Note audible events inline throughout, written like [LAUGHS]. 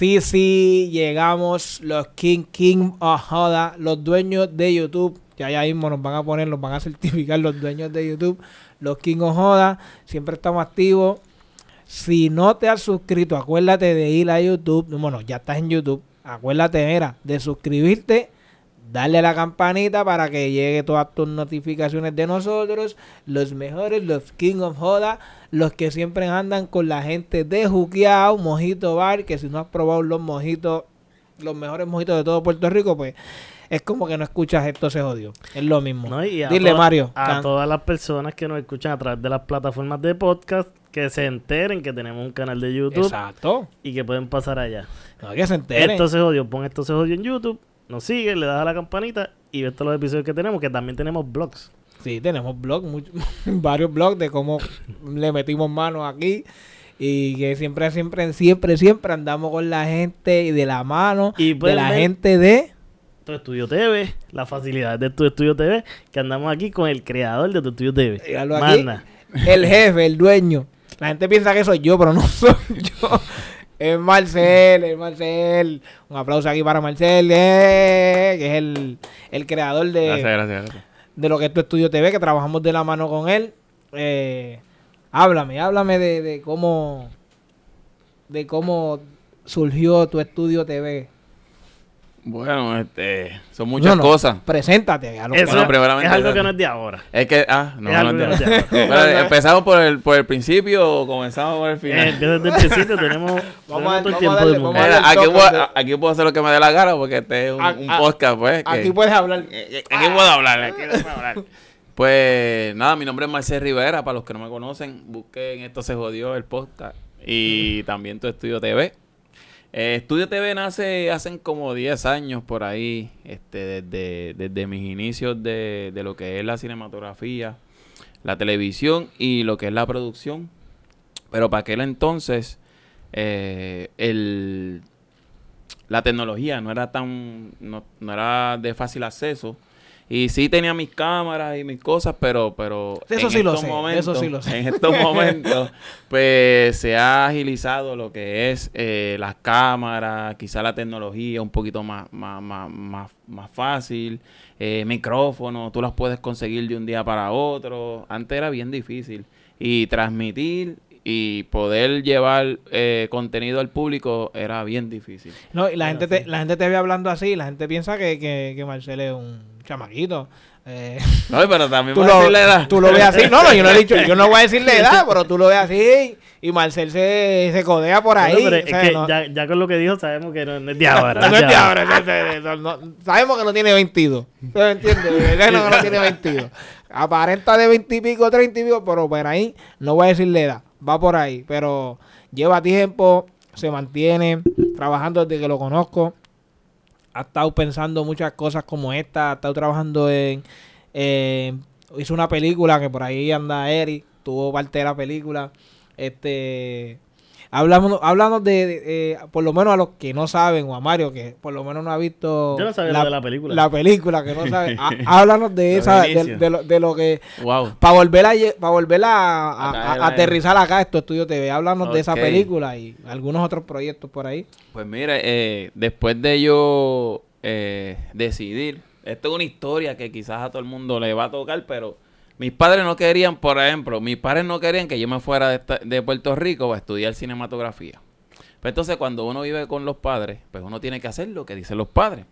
Sí, sí, llegamos los King King Joda, los dueños de YouTube. Ya ya mismo nos van a poner, nos van a [LAUGHS] certificar los dueños de YouTube. Los King Joda, siempre estamos activos. Si no te has suscrito, acuérdate de ir a YouTube. Bueno, ya estás en YouTube. Acuérdate, era, de suscribirte, darle a la campanita para que llegue todas tus notificaciones de nosotros. Los mejores, los King of Joda, los que siempre andan con la gente de Juqueao, Mojito Bar, que si no has probado los mojitos, los mejores mojitos de todo Puerto Rico, pues es como que no escuchas esto se jodió. Es lo mismo. No, y a Dile, toda- Mario. A can- todas las personas que nos escuchan a través de las plataformas de podcast, que se enteren que tenemos un canal de YouTube Exacto. y que pueden pasar allá. No, que se enteren. Esto se jodió, pon esto se jodió en YouTube, nos sigue, le das a la campanita y ves todos los episodios que tenemos, que también tenemos blogs. Sí, tenemos blog, mucho- [LAUGHS] varios blogs de cómo le metimos manos aquí. Y que siempre, siempre, siempre, siempre andamos con la gente y de la mano Y de la gente de... Tu Estudio TV, las facilidades de Tu Estudio TV, que andamos aquí con el creador de Tu Estudio TV. Aquí. El jefe, el dueño. La gente piensa que soy yo, pero no [LAUGHS] soy yo. Es Marcel, es Marcel. Un aplauso aquí para Marcel, eh, que es el, el creador de, Gracias, gracias, gracias. de lo que es tu estudio TV, que trabajamos de la mano con él. Eh, háblame, háblame de, de cómo de cómo surgió tu estudio TV. Bueno, este, son muchas No, no, cosas. Preséntate. a lo que- Eso Bueno, primeramente- es algo que no es de ahora. Es que, ah, no, Es no, no, es de ahora. Bueno, empezamos por el, por el principio o comenzamos por el Eh, final. desde el principio tenemos, [LAUGHS] tenemos a- todo el vamos tiempo darle- del mundo. vamos Mira, aquí, puedo, de- aquí puedo hacer lo que me dé la gana porque este es un, A- un a- podcast, pues. que- Aquí puedes hablar. Eh, Aquí puedo hablar, aquí puedo hablar. Pues nada, mi nombre es Marcel Rivera, para los que no me conocen, busquen Esto se jodió el podcast y también tu Estudio TV. Eh, Estudio TV nace hace como 10 años por ahí, este, desde, desde mis inicios de, de lo que es la cinematografía, la televisión y lo que es la producción. Pero para aquel entonces, eh, el, la tecnología no era tan, no, no era de fácil acceso. Y sí tenía mis cámaras y mis cosas, pero, pero Eso en sí lo estos sé, eso momentos, sí lo sé. en estos [LAUGHS] momentos, pues se ha agilizado lo que es eh, las cámaras, quizá la tecnología un poquito más, más, más, más, más fácil, eh, micrófonos, tú las puedes conseguir de un día para otro. Antes era bien difícil. Y transmitir y poder llevar eh, contenido al público era bien difícil. No, y la gente, te, la gente te ve hablando así, la gente piensa que, que, que Marcel es un chamaquito. Eh, No, pero también tú, lo, la edad. tú lo ves así. No, no, yo no he dicho, yo no voy a decirle [LAUGHS] edad, pero tú lo ves así y Marcel se, se codea por ahí. Bueno, pero o es que no- ya, ya con lo que dijo sabemos que no, no es de ahora. [LAUGHS] no es de ahora, no es de- eso, no- sabemos que no tiene 22. ¿Tú entiendes? Que no tiene 22. Aparenta de 20 y pico, 30 y pico, pero por ahí no voy a decirle edad. Va por ahí, pero lleva tiempo, se mantiene trabajando desde que lo conozco. Ha estado pensando muchas cosas como esta. Ha estado trabajando en. hizo una película que por ahí anda Eric. Tuvo parte de la película. Este. Hablamos, hablamos de, de, eh, por lo menos a los que no saben, o a Mario, que por lo menos no ha visto Yo no sabía lo de la película. la película, que no sabe. [LAUGHS] Há- Háblanos de esa, de, lo, de lo que, Wow. para volver a para volver a, a- A caer a- ahí. aterrizar acá a estos estudios TV. Háblanos de esa película y algunos otros proyectos por ahí. Pues mire, eh, después de yo eh, decidir, esto es una historia que quizás a todo el mundo le va a tocar, pero mis padres no querían, por ejemplo, mis padres no querían que yo me fuera de, esta- de Puerto Rico a estudiar cinematografía. Pues entonces cuando uno vive con los padres, pues uno tiene que hacer lo que dicen los padres.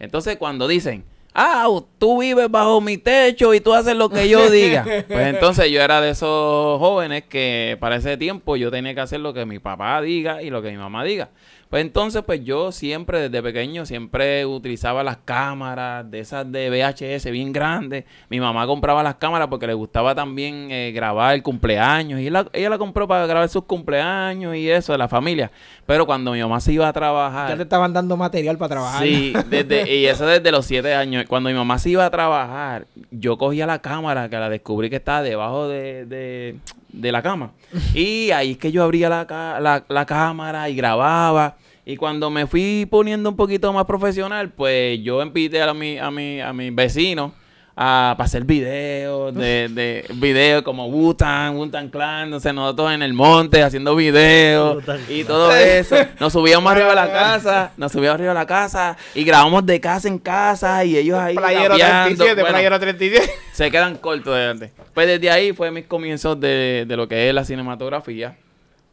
Entonces cuando dicen, ah, tú vives bajo mi techo y tú haces lo que yo diga. [LAUGHS] pues entonces yo era de esos jóvenes que para ese tiempo yo tenía que hacer lo que mi papá diga y lo que mi mamá diga. Pues entonces, pues yo siempre, desde pequeño, siempre utilizaba las cámaras de esas de VHS bien grandes. Mi mamá compraba las cámaras porque le gustaba también eh, grabar el cumpleaños. Y ella la compró para grabar sus cumpleaños y eso de la familia. Pero cuando mi mamá se iba a trabajar... Ya te estaban dando material para trabajar. Sí, [LAUGHS] desde, y eso desde los siete años. Cuando mi mamá se iba a trabajar, yo cogía la cámara, que la descubrí que estaba debajo de, de, de la cama. Y ahí es que yo abría la, la, la cámara y grababa. Y cuando me fui poniendo un poquito más profesional, pues yo invité a, mi, a, mi, a mis vecinos a, para hacer videos, de, de videos como Wutan, Wutan Clan, no sé, nosotros en el monte haciendo videos y todo eso. Nos subíamos arriba a la casa, nos subíamos arriba a la casa y grabamos de casa en casa y ellos ahí Playero 37, playero 37. Se quedan cortos de antes. Pues desde ahí fue mis comienzos de, de lo que es la cinematografía.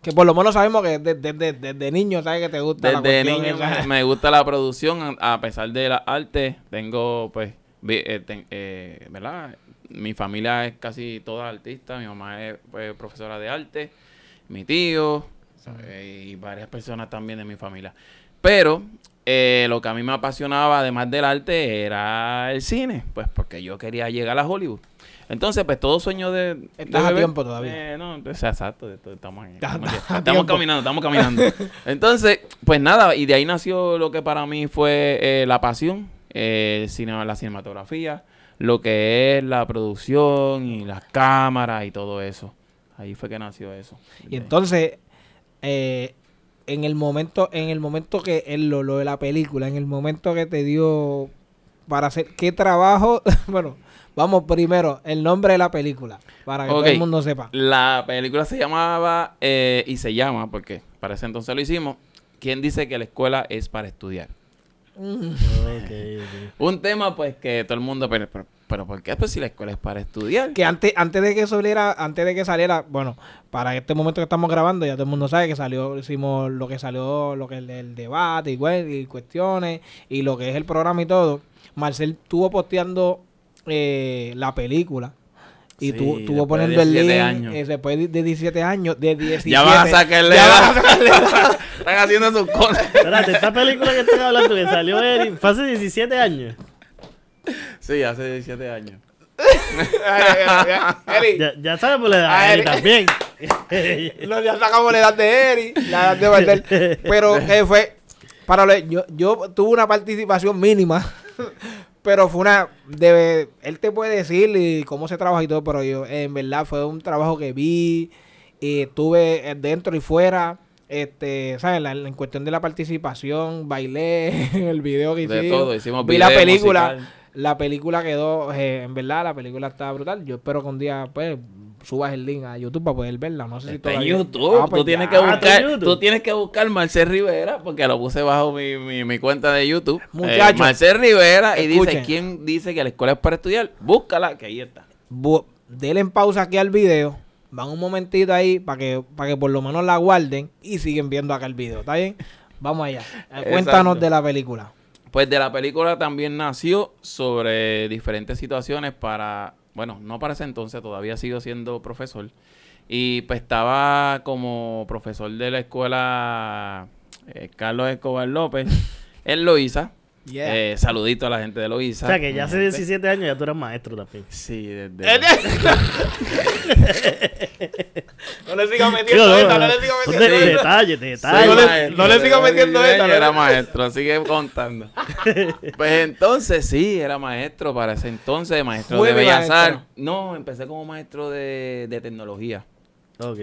Que por lo menos sabemos que desde, desde, niño sabes que te gusta desde niño me, gusta la producción, a pesar de la arte, tengo pues, eh, eh, ¿verdad? Mi familia es casi toda artista, mi mamá es pues, profesora de arte, mi tío, y varias personas también de mi familia. Pero eh, lo que a mí me apasionaba, además del arte, era el cine, pues porque yo quería llegar a Hollywood. Entonces, pues todo sueño de. Estás a tiempo todavía. Eh, no, exacto, estamos, estamos, caminando, estamos caminando. [LAUGHS] Entonces, pues nada, y de ahí nació lo que para mí fue eh, la pasión, eh, cine, la cinematografía, lo que es la producción y las cámaras y todo eso. Ahí fue que nació eso. Y entonces, eh, en el momento, en el momento que él lo, lo de la película, en el momento que te dio para hacer qué trabajo, [LAUGHS] bueno Vamos primero, el nombre de la película, para que todo el mundo sepa. La película se llamaba, eh, y se llama, porque para ese entonces lo hicimos, ¿Quién dice que la escuela es para estudiar? [LAUGHS] Un tema, pues, que todo el mundo, pero, pero, ¿por qué? Pues si la escuela es para estudiar. Que antes, antes de que saliera, antes de que saliera, bueno, para este momento que estamos grabando, ya todo el mundo sabe que salió, hicimos lo que salió, lo que es el, debate y, y cuestiones, y lo que es el programa y todo. Marcel estuvo posteando eh, la película. Y tú estuvo poniendo el link años. Eh, después de 17 años, de 17 Ya vas a sacarle [LAUGHS] Están haciendo sus cosas. Espérate, esta película que están hablando que salió Eri, fue hace 17 años. Sí, hace 17 años. [LAUGHS] ya, ya sabes por la edad de Eri también. [LAUGHS] no, ya sacamos la edad de Eri, la edad de Valdel. Pero eh, fue. Para yo, yo tuve una participación mínima pero fue una. Debe, él te puede decir y cómo se trabaja y todo, pero yo, en verdad, fue un trabajo que vi. Y estuve dentro y fuera. Este, ¿sabes? en cuestión de la participación, bailé [LAUGHS] el video que hicimos. De todo, hicimos Vi la película. La película quedó, eh, en verdad, la película está brutal. Yo espero que un día, pues, subas el link a YouTube para poder verla. No sé si en YouTube. Ah, pues tú, tienes que buscar, tú tienes que buscar Marcel Rivera, porque lo puse bajo mi, mi, cuenta de YouTube. Eh, Muchachos. Marcel Rivera y dice, ¿quién dice que la escuela es para estudiar? Búscala, que ahí está. denle en pausa aquí al video. Van un momentito ahí para que, para que por lo menos la guarden y siguen viendo acá el video. ¿Está bien? Vamos allá. Eh, cuéntanos de la película. Pues de la película también nació sobre diferentes situaciones para bueno, no para ese entonces, todavía sigo siendo profesor. Y pues estaba como profesor de la escuela eh, Carlos Escobar López [LAUGHS] en Eh, saludito a la gente de Loíza. O sea, que ya hace 17 años ya tú eres maestro también. Sí, desde... [LAUGHS] no le sigas metiendo esta, no le sigas metiendo esta. Detalles, detalles. No le, no le sigas metiendo esta. Era maestro, sigue contando. [LAUGHS] pues entonces sí, era maestro para ese entonces, maestro de Bellas Artes. No, empecé como maestro de, de tecnología.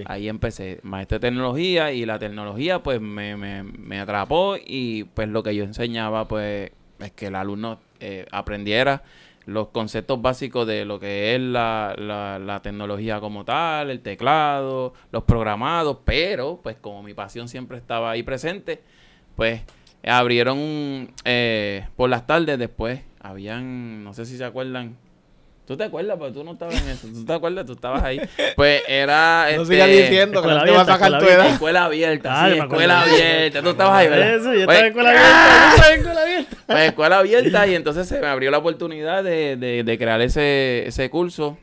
Ahí empecé, maestro de tecnología y la tecnología pues me, me, me, atrapó y pues lo que yo enseñaba pues es que el alumno eh, aprendiera los conceptos básicos de lo que es la, la, tecnología como tal, el teclado, los programados, pero pues como mi pasión siempre estaba ahí presente, pues abrieron eh, por las tardes después, habían, no sé si se acuerdan, ¿Tú te acuerdas? Pues tú no estabas en eso. ¿Tú te acuerdas? Tú estabas ahí. Pues era. No este, sigas diciendo que escuela no te va a abierta, sacar tu edad. Escuela abierta, Ah, sí, escuela abierta. Tú estabas ahí, ¿verdad? Eso, yo Pues, estaba en escuela abierta. Yo estaba en escuela abierta. pues, escuela abierta y entonces se me abrió la oportunidad de, de- de crear ese, ese curso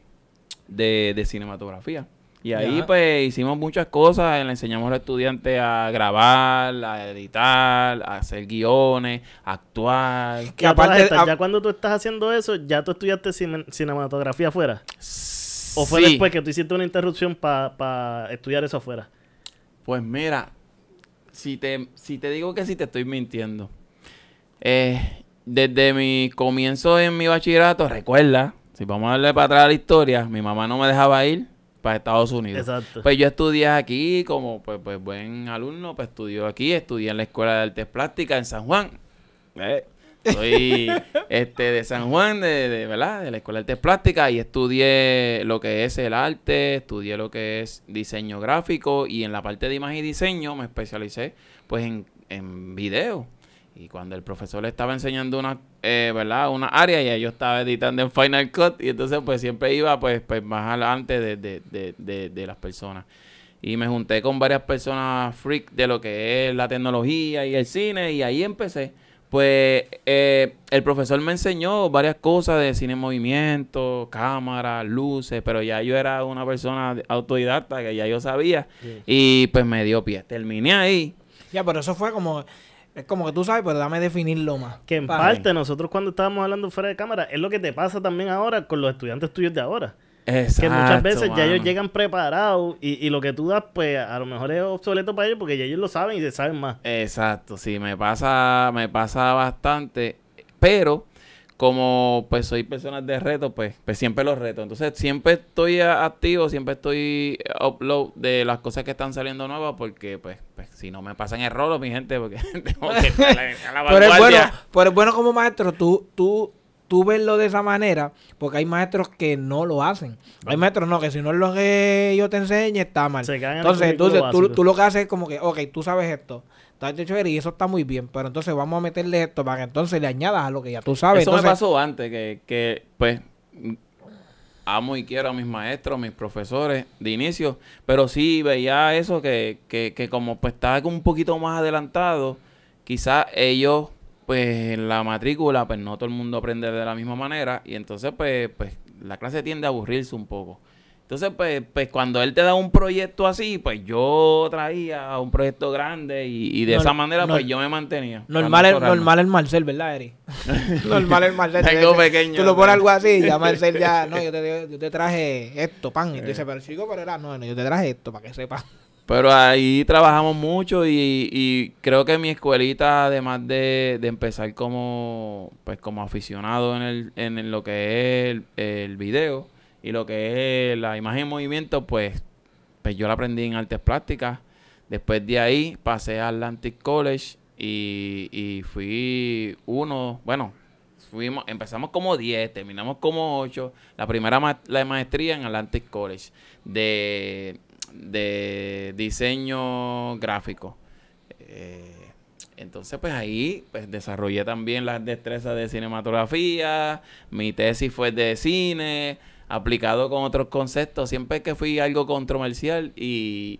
de, de cinematografía. Y ahí Ya. pues hicimos muchas cosas, le enseñamos a los estudiantes a grabar, a editar, a hacer guiones, a actuar. Que Ya, todas aparte- estas, a- ya cuando tú estás haciendo eso, ya tú estudiaste cine- cinematografía afuera. ¿O fue Sí. después que tú hiciste una interrupción para estudiar eso afuera? Pues mira, si te, si te digo que sí te estoy mintiendo. Eh, desde mi comienzo en mi bachillerato, recuerda, si vamos a darle para atrás a la historia, mi mamá no me dejaba ir para Estados Unidos. Exacto. Pues yo estudié aquí como pues, pues buen alumno, pues estudió aquí, estudié en la Escuela de Artes Plásticas en San Juan. Eh, Soy [LAUGHS] este de San Juan, de, de, ¿verdad? De la Escuela de Artes Plásticas y estudié lo que es el arte, estudié lo que es diseño gráfico y en la parte de imagen y diseño me especialicé pues en, en video. Y cuando el profesor le estaba enseñando una, eh, ¿verdad? Una área y yo estaba editando en Final Cut y entonces pues siempre iba pues, pues más adelante de, de, de, de, de las personas. Y me junté con varias personas freak de lo que es la tecnología y el cine y ahí empecé. Pues eh, el profesor me enseñó varias cosas de cine en movimiento, cámaras, luces, pero ya yo era una persona autodidacta que ya yo sabía y pues me dio pie. Terminé ahí. Ya, pero eso fue como. Es como que tú sabes, pero dame definirlo más. Que en Pa- parte nosotros cuando estábamos hablando fuera de cámara es lo que te pasa también ahora con los estudiantes tuyos de ahora. Exacto, que muchas veces ya ellos llegan preparados y, y lo que tú das pues a lo mejor es obsoleto para ellos porque ya ellos lo saben y se saben más. Exacto, sí, me pasa, me pasa bastante, pero como pues soy personas de reto, pues, pues siempre los reto. Entonces siempre estoy activo, siempre estoy upload de las cosas que están saliendo nuevas porque pues, pues si no me pasan errores, mi gente, porque [LAUGHS] tengo que [LAUGHS] estar a la Pero es bueno, pero es bueno como maestro, tú, tú, tú verlo de esa manera, porque hay maestros que no lo hacen. Hay maestros no, que si no es lo que yo te enseñe, está mal. El Entonces, tú, básico. tú lo que haces es como que, ok, tú sabes esto, está hecho chévere y eso está muy bien, pero entonces vamos a meterle esto para que entonces le añadas a lo que ya tú sabes. Eso entonces, me pasó antes, que, que pues amo y quiero a mis maestros, mis profesores de inicio, pero sí veía eso que, que, que como pues estaba un poquito más adelantado, quizás ellos pues en la matrícula pues no todo el mundo aprende de la misma manera y entonces pues, pues la clase tiende a aburrirse un poco. Entonces, pues, pues cuando él te da un proyecto así, pues yo traía un proyecto grande y, y de esa manera pues yo me mantenía. Normal, no el, normal el Marcel, ¿verdad, Eri? [LAUGHS] [LAUGHS] normal el Marcel. Tengo pequeño, Tú lo pones algo así y ya [LAUGHS] Marcel ya, no, yo te, yo te traje esto, pan. Y tú dices, pero chico, pero era, no, no, yo te traje esto para que sepas. Pero ahí trabajamos mucho y, y creo que mi escuelita, además de, de empezar como pues como aficionado en, el, en lo que es el, el video y lo que es la imagen en movimiento, pues, pues yo la aprendí en artes plásticas. Después de ahí pasé a Atlantic College y, y fui uno, bueno, fuimos, empezamos como 10, terminamos como 8. La primera ma- la maestría en Atlantic College de, de diseño gráfico. Eh, entonces, pues ahí pues, desarrollé también las destrezas de cinematografía. Mi tesis fue de cine, aplicado con otros conceptos. Siempre que fui algo controversial y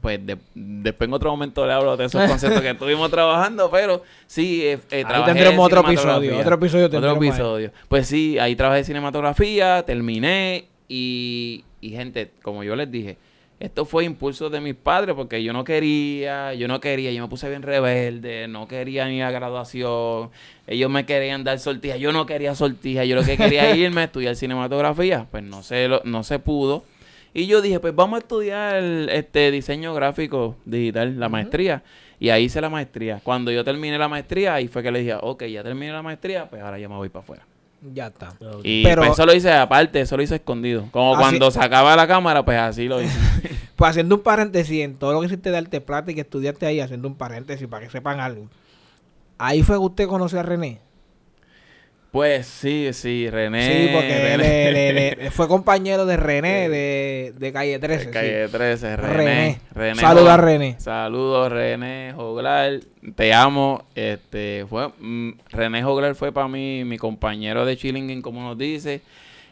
pues de- después en otro momento le hablo de esos [LAUGHS] conceptos que estuvimos trabajando, pero sí, eh, eh, Ahí tendremos otro episodio, otro episodio Otro ahí. episodio. Pues sí, ahí trabajé cinematografía, terminé y, y gente, como yo les dije, esto fue impulso de mis padres porque yo no quería, yo no quería, yo me puse bien rebelde, no quería ni la graduación, ellos me querían dar sortija, yo no quería sortija, yo lo que quería [LAUGHS] irme a estudiar cinematografía, pues no se, lo- no se pudo. Y yo dije, pues vamos a estudiar este diseño gráfico digital, la maestría. Y ahí hice la maestría. Cuando yo terminé la maestría, ahí fue que le dije, ok, ya terminé la maestría, pues ahora ya me voy para afuera. Ya está. Y Pero- pues, eso lo hice aparte, eso lo hice escondido. Como Así- cuando sacaba la cámara, pues así lo hice. [LAUGHS] Pues haciendo un paréntesis en todo lo que hiciste de arte plata y que estudiaste ahí, haciendo un paréntesis para que sepan algo. Ahí fue que usted conoció a René. Pues sí, sí, René. sí, porque René. le- le- le- fue compañero de René de, de Calle 13. sí. Calle 13, René. René. René Saluda a. René. Saludos, René Joglar. Te amo. Este, fue, mm, René Joglar fue para mí mi compañero de Chillingin, como nos dice.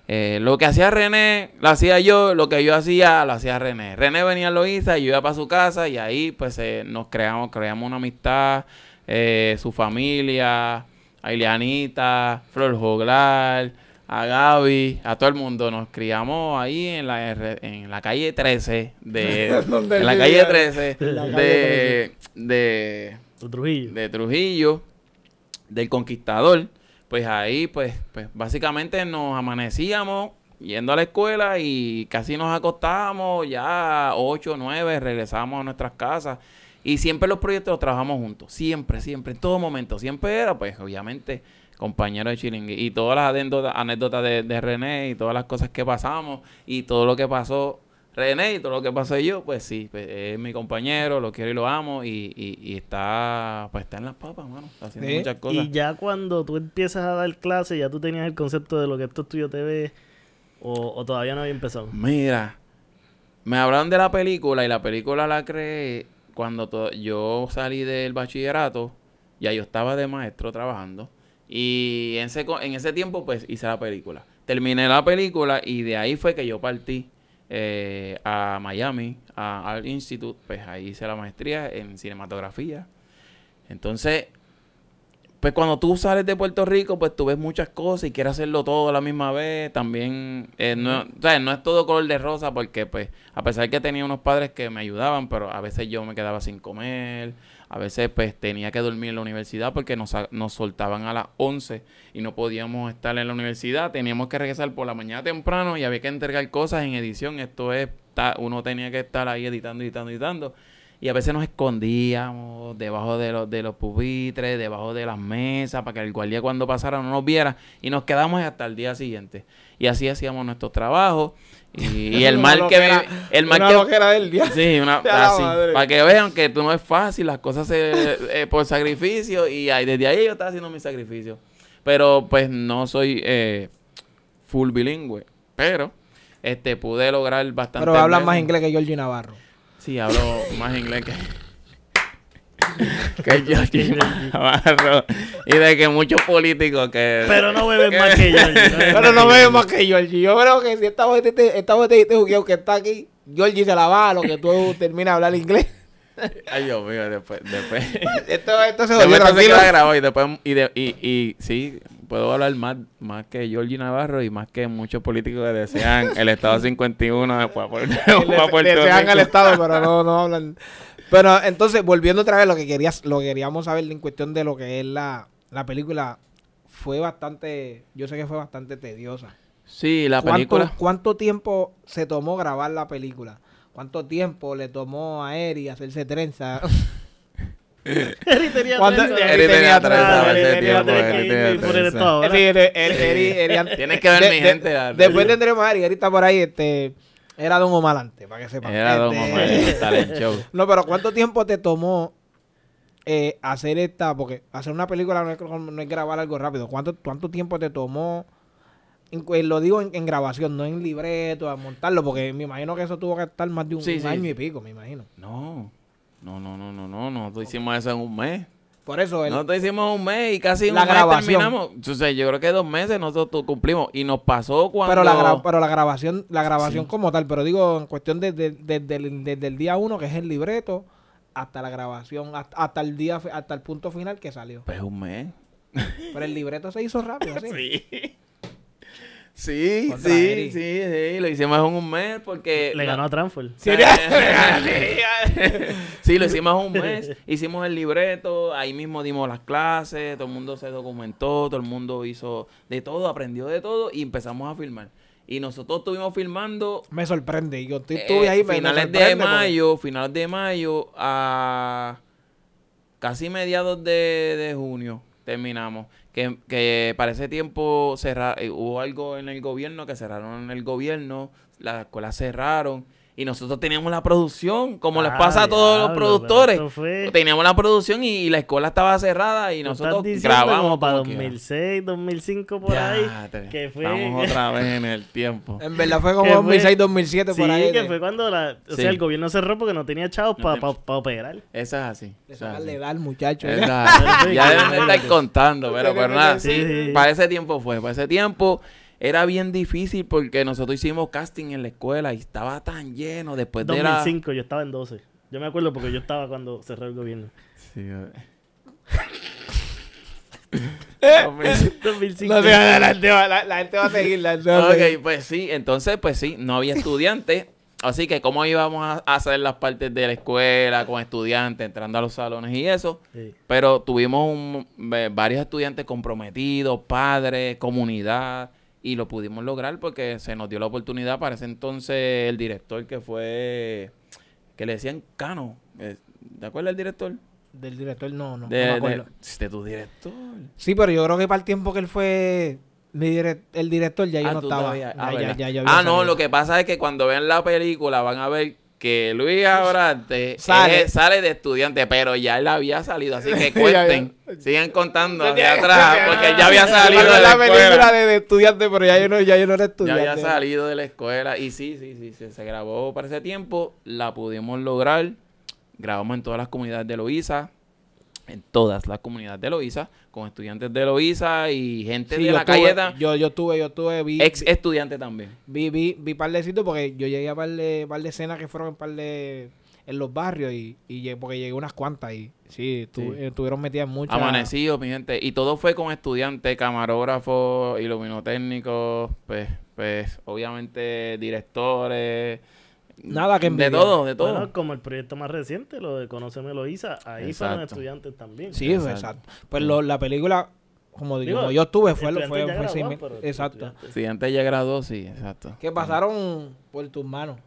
eh, lo que hacía René, lo hacía yo, lo que yo hacía, lo hacía René. René venía a Loíza y yo iba para su casa y ahí pues eh, nos creamos, creamos una amistad, eh, su familia, a Ileanita, Flor Joglar, a Gaby, a todo el mundo. Nos criamos ahí en la, en la calle 13, de, [LAUGHS] en la calle vivía. 13 En la calle de, Trujillo. de Trujillo, del Conquistador, pues ahí, pues, pues básicamente nos amanecíamos yendo a la escuela y casi nos acostábamos, ya 8, 9, regresábamos a nuestras casas. Y siempre los proyectos los trabajamos juntos, siempre, siempre, en todo momento. Siempre era, pues, obviamente, compañero de Chiringui. Y todas las anécdotas, de, de René y todas las cosas que pasamos y todo lo que pasó René y todo lo que pasó yo, pues sí, pues, es mi compañero, lo quiero y lo amo y, y, y está, pues está en las papas, mano, está haciendo muchas cosas. Y ya cuando tú empiezas a dar clases, ya tú tenías el concepto de lo que esto es Tuyo TV o, o todavía no había empezado. Mira, me hablaron de la película y la película la creé cuando yo salí del bachillerato, ya yo estaba de maestro trabajando y en ese, en ese tiempo pues hice la película. Terminé la película y de ahí fue que yo partí eh, a Miami, a Art Institute, pues ahí hice la maestría en cinematografía. Entonces, pues cuando tú sales de Puerto Rico, pues tú ves muchas cosas y quieres hacerlo todo a la misma vez. También, eh, no, o sea, no es todo color de rosa porque, pues, a pesar que tenía unos padres que me ayudaban, pero a veces yo me quedaba sin comer. A veces, pues, tenía que dormir en la universidad porque nos, soltaban a las 11 y no podíamos estar en la universidad. Teníamos que regresar por la mañana temprano y había que entregar cosas en edición. Esto es, ta- uno tenía que estar ahí editando, editando, editando. Y a veces nos escondíamos debajo de los, de los pupitres, debajo de las mesas, para que el guardia cuando pasara no nos viera. Y nos quedamos hasta el día siguiente. Y así hacíamos nuestros trabajos. Y, y [LAUGHS] el mal que... loquera- El mal una que del día. Sí, una, [LAUGHS] así, para que vean que tú no es fácil, las cosas se, eh, por sacrificio y ahí, desde ahí yo estaba haciendo mi sacrificio. Pero pues no soy eh, full bilingüe, pero este pude lograr bastante. Pero hablas más inglés que Georgie Navarro. Sí, hablo más inglés que que Navarro [LAUGHS] y de que muchos políticos que Pero no bebes más que yo. Pero no me más que Georgie. Yo creo que si esta botellita, esta botellita de jugueo que está aquí, Georgie se la va a lo que tú [LAUGHS] terminas de hablar inglés. Ay, Dios mío, después después Esto, esto se grabado y después y, de, y, y sí, puedo hablar más, más que Georgie Navarro y más que muchos políticos que desean el Estado 51 después por, para Puerto Desean al Estado, pero no, no hablan. Pero entonces, volviendo otra vez, lo que querías, lo que queríamos saber en cuestión de lo que es la, la película, fue bastante, yo sé que fue bastante tediosa. Sí, la ¿Cuánto, película. ¿Cuánto tiempo se tomó grabar la película? ¿Cuánto tiempo le tomó a Eri hacerse trenza? [LAUGHS] [LAUGHS] Eri tenía ¿Cuánto- trenza. Eri tenía ese Eri tenía. Eri [LAUGHS] Tienes que ver de- mi gente. Después tendremos a Eri, Eri está por ahí, este, era Don Omar antes, para que sepan. Era Don Este, [LAUGHS] talent show. No, pero ¿cuánto tiempo te tomó eh, hacer esta? Porque hacer una película no es, no es grabar algo rápido. ¿Cuánto, cuánto tiempo te tomó? en- lo digo en, en grabación, no en libreto, a montarlo, porque me imagino que eso tuvo que estar más de un, Sí, un sí. año y pico, me imagino. No, no, no, no, no, no, nosotros hicimos eso en un mes. Por eso, el- Nosotros hicimos un mes y casi La un mes grabación. terminamos. Entonces, yo creo que dos meses nosotros cumplimos. Y nos pasó cuando... pero, la pero la grabación, la grabación Sí. como tal, pero digo en cuestión desde de, del- desde el día uno, que es el libreto, hasta la grabación, hasta, hasta el día, hasta el punto final que salió. Pues un mes. Pero el libreto se hizo rápido, [LAUGHS] ¿sí? Sí. Sí, sí, sí, sí, lo hicimos en un mes porque... Le ganó a Transfer. [LAUGHS] Sí, sí, lo hicimos en un mes. Hicimos el libreto, ahí mismo dimos las clases, todo el mundo se documentó, todo el mundo hizo de todo, aprendió de todo y empezamos a filmar. Y nosotros estuvimos filmando Me sorprende. Yo estoy- eh, estuve ahí, me finales de porque- mayo, finales de mayo a casi mediados de, de junio terminamos. Que, que para ese tiempo cerra- eh, hubo algo en el gobierno que cerraron el gobierno, las escuelas cerraron y nosotros teníamos la producción, como les Ah, pasa a todos los productores. fue- Teníamos la producción y, y la escuela estaba cerrada y nosotros grabamos como para como quiera. 2006, 2005 por ahí. Que fue... Estamos [LAUGHS] otra vez en el tiempo. En verdad fue como Que fue- 2006, 2007 Sí, por ahí. que de- fue cuando la, o Sí. sea, el gobierno cerró porque no tenía chavos No para ten- operar. Eso es así. de eso es sacarle así. edad al muchacho. ¿eh? Esa- [LAUGHS] Sí, ya sí, deben de sí. estar contando, pero, pero nada, Sí, sí, sí. para ese tiempo fue, para ese tiempo. Era bien difícil porque nosotros hicimos casting en la escuela y estaba tan lleno después de la... 2005, yo estaba en 12. Yo me acuerdo porque yo estaba cuando cerró el gobierno. Sí, [LAUGHS] eh. 2005. No, la, la gente va, la, la gente va a seguir. La gente va a seguir. Ok, pues sí, entonces pues sí, no había estudiantes. Así que cómo íbamos a a hacer las partes de la escuela con estudiantes, entrando a los salones y eso. Sí. Pero tuvimos un- varios estudiantes comprometidos, padres, comunidad, y lo pudimos lograr porque se nos dio la oportunidad para ese entonces el director que fue, que le decían Cano. eh, ¿Te acuerdas del director? Del director, no, no, De, no me acuerdo. de tu director. Sí, pero yo creo que para el tiempo que él fue mi direc- el director, ya yo Ah, no estaba. todavía- ah, ya, ya, ya Ah, no, lo que pasa es que cuando vean la película van a ver que Luis Abrante [LAUGHS] Sale. sale, sale de estudiante, pero ya él había salido, así que [LAUGHS] Ya, cuenten, ya. sigan contando Ya, hacia ya, atrás, ya, porque ya. él ya había [LAUGHS] salido de la escuela. de, de estudiante, pero ya yo no, ya yo no era Ya estudiante. había salido de la escuela y sí, sí, sí, sí, se grabó para ese tiempo, la pudimos lograr, grabamos en todas las comunidades de Loíza, en todas las comunidades de Loíza, con estudiantes de Loíza y gente Sí, de la tuve- Cayeta, Yo, yo tuve, yo tuve, vi, ex estudiante también. vi, vi, vi par de sitios porque yo llegué a par de, par de escenas que fueron en par de, en los barrios y, y porque llegué unas cuantas y sí, tu- Sí. eh, estuvieron metidas muchas. Amanecido, mi gente. Y todo fue con estudiantes, camarógrafos, iluminotécnicos, pues, pues, obviamente directores. Nada que De envidiar. todo, de todo. Bueno, como el proyecto más reciente, lo de Conóceme Loíza, ahí fueron Exacto. estudiantes también. Sí, Exacto. exacto. Pues lo- la película, como, Digo, como yo estuve, fue, lo- fue, fue graduados, seis pero Exacto. estudiantes. estudiantes ya graduó, sí, exacto. Que pasaron por tus manos.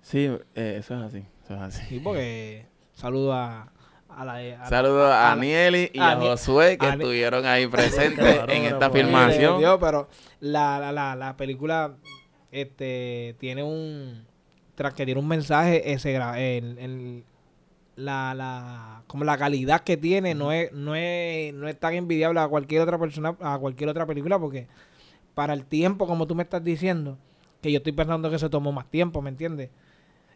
Sí, eh, eso es así, eso es así. Sí, porque saludo a, a la... a- Saludos a, a- Anieli y a Josué que estuvieron ahí [LAUGHS] presentes en esta filmación. Dios, pero la, la, la, la película este tiene un tras que tiene un mensaje ese el, el- la, la como la calidad que tiene no es no es no es tan envidiable a cualquier otra persona a cualquier otra película porque para el tiempo como tú me estás diciendo que yo estoy pensando que se tomó más tiempo ¿me entiendes?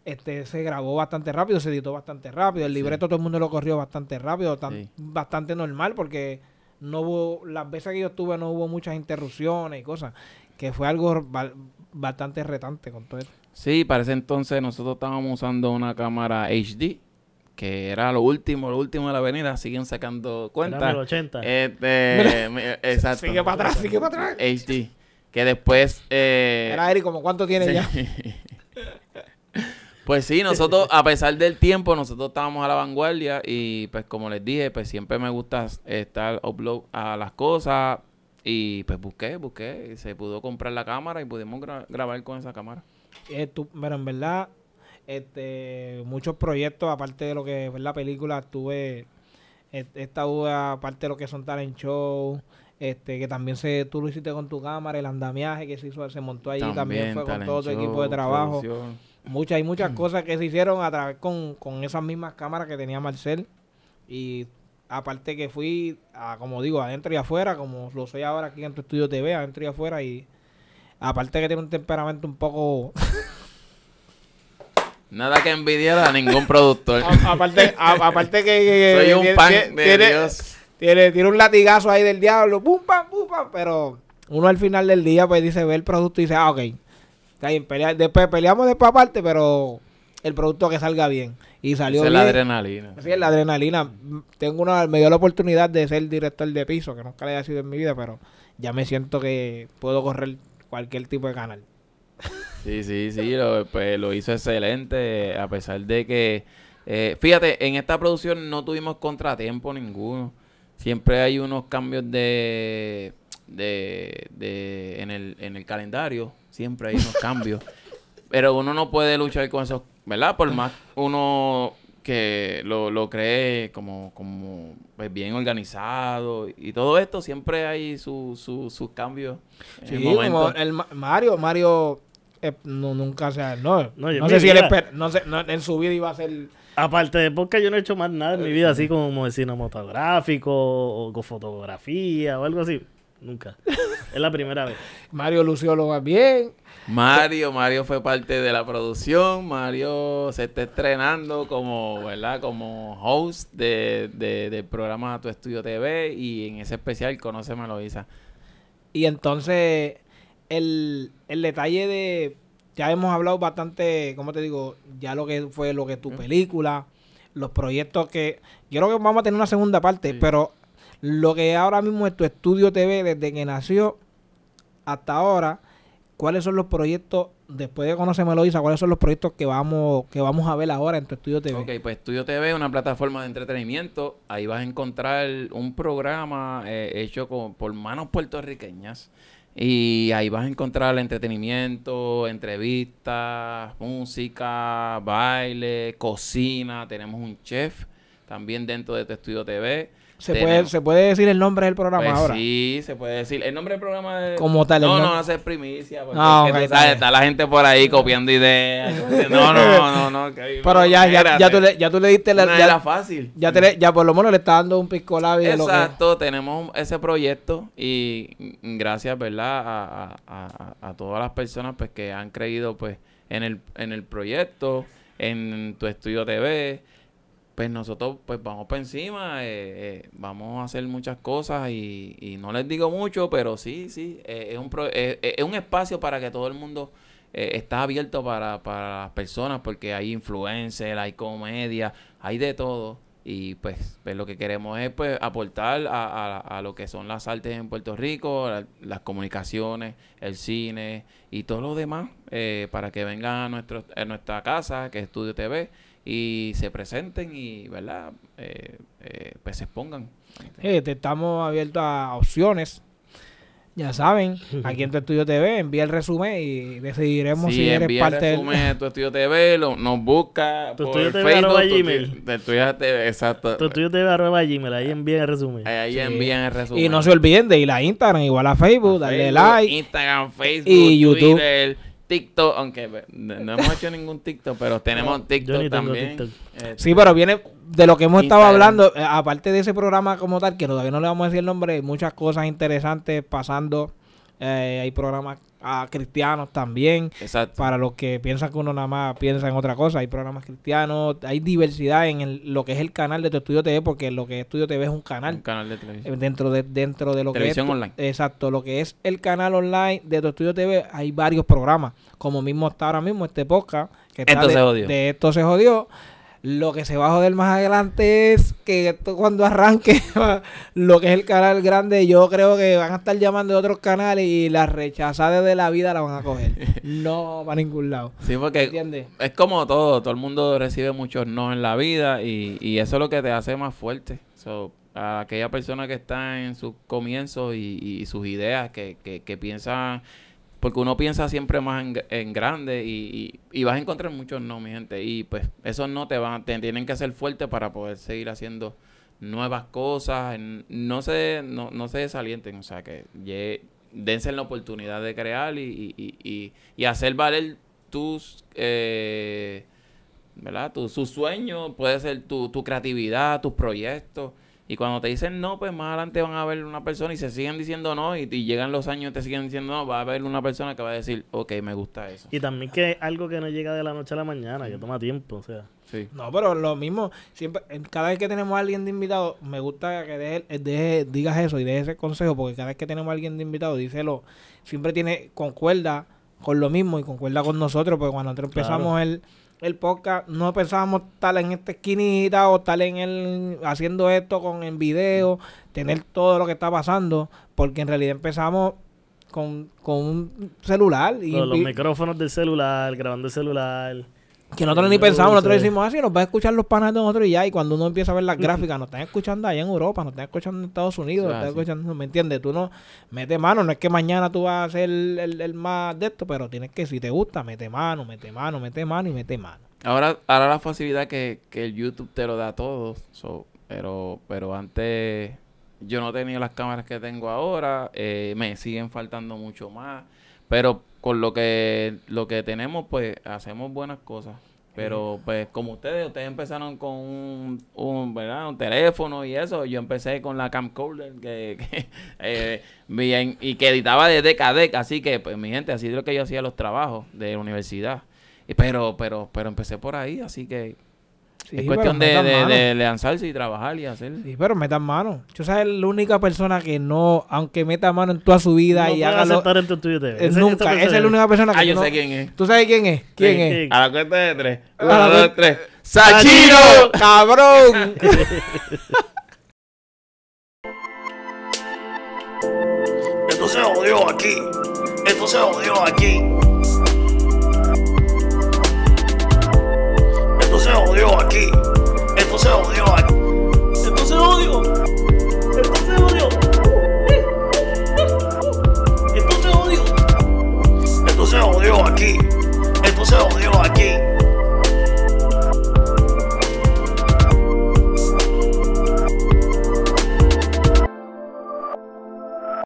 este se grabó bastante rápido se editó bastante rápido el Sí. libreto todo el mundo lo corrió bastante rápido tan- Sí. bastante normal porque no hubo las veces que yo estuve no hubo muchas interrupciones y cosas que fue algo ba- bastante retante con todo esto Sí, para ese entonces nosotros estábamos usando una cámara HD, que era lo último, lo último de la avenida. Siguen sacando cuentas. el 80. Este, [LAUGHS] exacto. sigue para atrás sigue para atrás HD. Que después. eh, era Eric como cuánto tiene sí. ya [LAUGHS] pues sí, nosotros, a pesar del tiempo, nosotros estábamos a la vanguardia. Y pues, como les dije, pues siempre me gusta estar upload a las cosas. Y pues busqué, busqué. Y se pudo comprar la cámara y pudimos gra- grabar con esa cámara. Eh, tú- pero en verdad este muchos proyectos aparte de lo que es la película tuve esta uva, aparte de lo que son talent show este que también se tú lo hiciste con tu cámara el andamiaje que se hizo se montó allí también, fue con todo tu show, equipo de trabajo producción. muchas hay Mm. muchas cosas que se hicieron a través con, con esas mismas cámaras que tenía Marcel y aparte que fui a, como digo adentro y afuera como lo soy ahora aquí en tu estudio TV adentro y afuera y aparte que tiene un temperamento un poco [LAUGHS] Nada que envidiar a ningún productor. A- aparte, a- aparte que, Soy un tiene- pan de tiene- Dios. Tiene, tiene un latigazo ahí del diablo, pum, pam, pum, pam, pero uno al final del día pues dice, ve el producto y dice, ah, ok, está bien, pelea- después peleamos después aparte, pero el producto que salga bien. Y salió es bien. la adrenalina. Así es la adrenalina. Tengo una, me dio la oportunidad de ser director de piso, que nunca le haya sido en mi vida, pero ya me siento que puedo correr cualquier tipo de canal. Sí, sí, sí, lo, pues, lo hizo excelente, a pesar de que, eh, fíjate, en esta producción no tuvimos contratiempo ninguno. Siempre hay unos cambios de, de, de en, el, en el calendario, siempre hay unos cambios. [LAUGHS] Pero uno no puede luchar con eso, ¿verdad? Por más uno que lo, lo cree como, como pues, bien organizado y todo esto, siempre hay su- su- sus cambios. el Sí, momento. como el Ma- Mario, Mario eh, no, nunca se ha- no, No, no, yo sé si él no sé, no, en su vida iba a ser Aparte de podcast, yo no he hecho más nada en mi vida, así como cinematográfico o con fotografía o algo así. Nunca. [LAUGHS] Es la primera vez. Mario lució lo más bien. Mario, Mario fue parte de la producción. Mario se está estrenando como, ¿verdad? Como host de, de- del programa Tu Estudio TV y en ese especial Conóceme Loisa. Y entonces el, el detalle de. Ya hemos hablado bastante, ¿cómo te digo? Ya lo que fue lo que tu película, los proyectos que. Yo creo que vamos a tener una segunda parte, Sí. pero lo que ahora mismo es tu estudio TV, desde que nació hasta ahora, ¿cuáles son los proyectos, después de conocerme Isa, cuáles son los proyectos que vamos, que vamos a ver ahora en tu estudio TV? Ok, pues Estudio TV es una plataforma de entretenimiento. Ahí vas a encontrar un programa eh, hecho con- por manos puertorriqueñas. Y ahí vas a encontrar entretenimiento, entrevistas, música, baile, cocina. Tenemos un chef también dentro de tu Estudio TV. ¿Se, Tenemos- puede, ¿Se puede decir el nombre del programa Pues ahora? sí, se puede decir. El nombre del programa. Como tal, No, no, no primicia. Ah, es que ok, tú está sabes, está la gente por ahí copiando ideas. [LAUGHS] No, no, no, no. que- Pero ya, ya, ya, tú le, ya tú le diste la... No ya- era fácil. Ya, te le- ya por lo menos le está dando un pisco labio de lo que... Exacto, tenemos ese proyecto y gracias, ¿verdad? A, a- a- a todas las personas pues que han creído pues en el, en el proyecto, en tu estudio TV. Pues nosotros pues vamos por encima, eh, eh, vamos a hacer muchas cosas y, y no les digo mucho, pero sí, sí, eh, es, un pro- es un espacio para que todo el mundo está abierto para, para las personas porque hay influencers, hay comedia, hay de todo. Y pues, pues lo que queremos es pues aportar a, a- a lo que son las artes en Puerto Rico, la- las comunicaciones, el cine y todo lo demás para que vengan a, nuestro, a nuestra casa, que es Estudio TV, y se presenten y, ¿verdad? Eh, eh, pues se expongan. Eh, te estamos abiertos a opciones. Ya saben, aquí en [LAUGHS] tu estudio TV, envía el resumen y decidiremos Sí, si eres envía el parte del... resumen de tu Estudio TV, lo- nos busca Tu por Estudio TV Facebook, arroba Gmail. tu Estudio TV, exacto. Tu tuyo te va arroba Gmail, ahí envíen el resumen. Ahí Sí. envían el resumen. Y no se olviden de ir a Instagram, igual a Facebook, darle Facebook, like. Instagram, Facebook, y YouTube. Twitter, TikTok, aunque no no hemos hecho ningún TikTok, pero tenemos TikTok también. TikTok. Este, Sí, pero viene de lo que hemos estado hablando, eh, aparte de ese programa como tal, que todavía no le vamos a decir el nombre, hay muchas cosas interesantes pasando. Eh, hay programas ah, cristianos también. Exacto. Para los que piensan que uno nada más piensa en otra cosa, hay programas cristianos, hay diversidad en el- lo que es el canal de tu estudio TV, porque lo que es estudio TV es un canal. Un canal de Eh, televisión. Dentro de, dentro de lo Televisión que es online. Exacto, lo que es el canal online de tu estudio TV, hay varios programas. Como mismo está ahora mismo este podcast. Que está de, se jodió. de esto se jodió. Lo que se va a joder más adelante es que esto cuando arranque [LAUGHS] lo que es el canal grande, yo creo que van a estar llamando de otros canales y las rechazadas de la vida la van a coger. [LAUGHS] No va a ningún lado. Sí, porque ¿Entiendes? es como todo, todo el mundo recibe muchos no en la vida y, y eso es lo que te hace más fuerte. So, a aquella persona que está en sus comienzos y, y sus ideas, que, que, que piensan, porque uno piensa siempre más en, en grande y, y, vas a encontrar muchos no, mi gente. Y pues esos no te van, te tienen que hacer fuerte para poder seguir haciendo nuevas cosas. No se, no, no se desalienten, o sea que lle- dense la oportunidad de crear y, y, y, hacer valer tus eh, ¿verdad? Tu, puede ser tu, tu creatividad, tus proyectos. Y cuando te dicen no, pues más adelante van a ver una persona y se siguen diciendo no. Y, y llegan los años y te siguen diciendo no. Va a haber una persona que va a decir, ok, me gusta eso. Y también que es algo que no llega de la noche a la mañana, que toma tiempo, o sea. Sí. No, pero lo mismo, siempre, cada vez que tenemos a alguien de invitado, me gusta que deje, deje- digas eso y dejes ese consejo, porque cada vez que tenemos a alguien de invitado, díselo, siempre tiene, concuerda con lo mismo y concuerda con nosotros, porque cuando nosotros Claro. empezamos el, el podcast, no pensábamos estar en esta esquinita o estar en el, haciendo esto con el video, tener todo lo que está pasando, porque en realidad empezamos con, con un celular y, Los, los micrófonos del celular, grabando el celular. Que nosotros ni pensamos, nosotros decimos así, nos va a escuchar los panas de nosotros y ya, y cuando uno empieza a ver las gráficas, nos están escuchando allá en Europa, nos están escuchando en Estados Unidos, Eso nos es están escuchando, ¿me entiendes? Tú no mete mano, no es que mañana tú vas a ser el, el- el más de esto, pero tienes que, si te gusta, mete mano, mete mano, mete mano y mete mano. Ahora, ahora la facilidad que, que el YouTube te lo da a todos. so, pero, pero antes yo no tenía las cámaras que tengo ahora. eh, me siguen faltando mucho más. Pero con lo que, lo que tenemos, pues hacemos buenas cosas. Pero pues como ustedes, ustedes empezaron con un, un, ¿verdad? un teléfono y eso. Yo empecé con la camcorder que, [LAUGHS] que, eh, bien, y que editaba de deca a deca. Así que, pues mi gente, así es lo que yo hacía los trabajos de la universidad. Pero, pero, pero empecé por ahí, así que Sí, es cuestión de, de- lanzarse y trabajar y hacer. Sí, pero metan mano. Yo sabes la única persona que no, aunque meta mano en toda su vida No y haga lo... aceptar en tu Twitter. eh, Ese- nunca. esa es la única persona que Ah, yo no- sé quién es. ¿Tú sabes quién es? ¿Quién Sí, es? sí. A la cuenta de tres. A Uno, la dos, tres. ¡Sachino! ¡Cabrón! [LAUGHS] Esto se jodió aquí. jodió aquí. Esto se aquí. Esto se jodió. Esto se jodió. Esto se jodió. Esto se aquí. Esto se aquí.